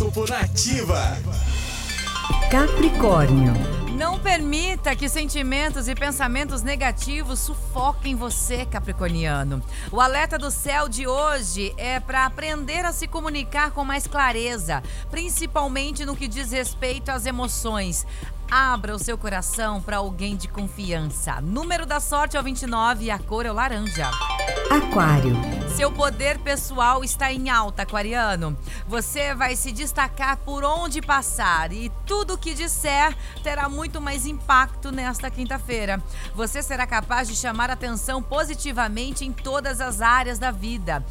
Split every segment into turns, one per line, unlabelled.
Horóscopo Nativa.
Capricórnio.
Não permita que sentimentos e pensamentos negativos sufoquem você, Capricorniano. O alerta do céu de hoje é para aprender a se comunicar com mais clareza, principalmente no que diz respeito às emoções. Abra o seu coração para alguém de confiança. Número da sorte é o 29 e a cor é o laranja.
Aquário.
Seu poder pessoal está em alta, aquariano. Você vai se destacar por onde passar e tudo o que disser terá muito mais impacto nesta quinta-feira. Você será capaz de chamar atenção positivamente em todas as áreas da vida.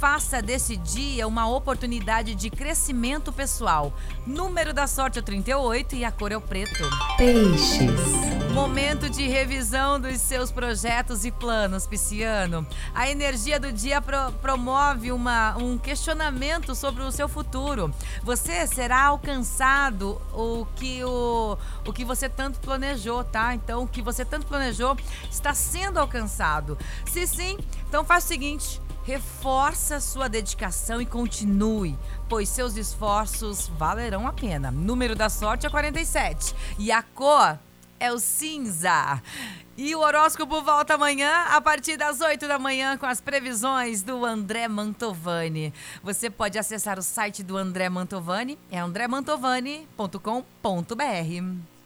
Faça desse dia uma oportunidade de crescimento pessoal. Número da sorte é o 38 e a cor é o preto.
Peixes.
Momento de revisão dos seus projetos e planos, Pisciano. A energia do dia pro promove uma, um questionamento sobre o seu futuro. Você será alcançado o que, o, o que você tanto planejou, tá? Então, o que você tanto planejou está sendo alcançado. Se sim, então faz o seguinte Reforça sua dedicação e continue, pois seus esforços valerão a pena. Número da sorte é 47 e a cor é o cinza. E o horóscopo volta amanhã a partir das 8 da manhã com as previsões do André Mantovani. Você pode acessar o site do André Mantovani, é andremantovani.com.br.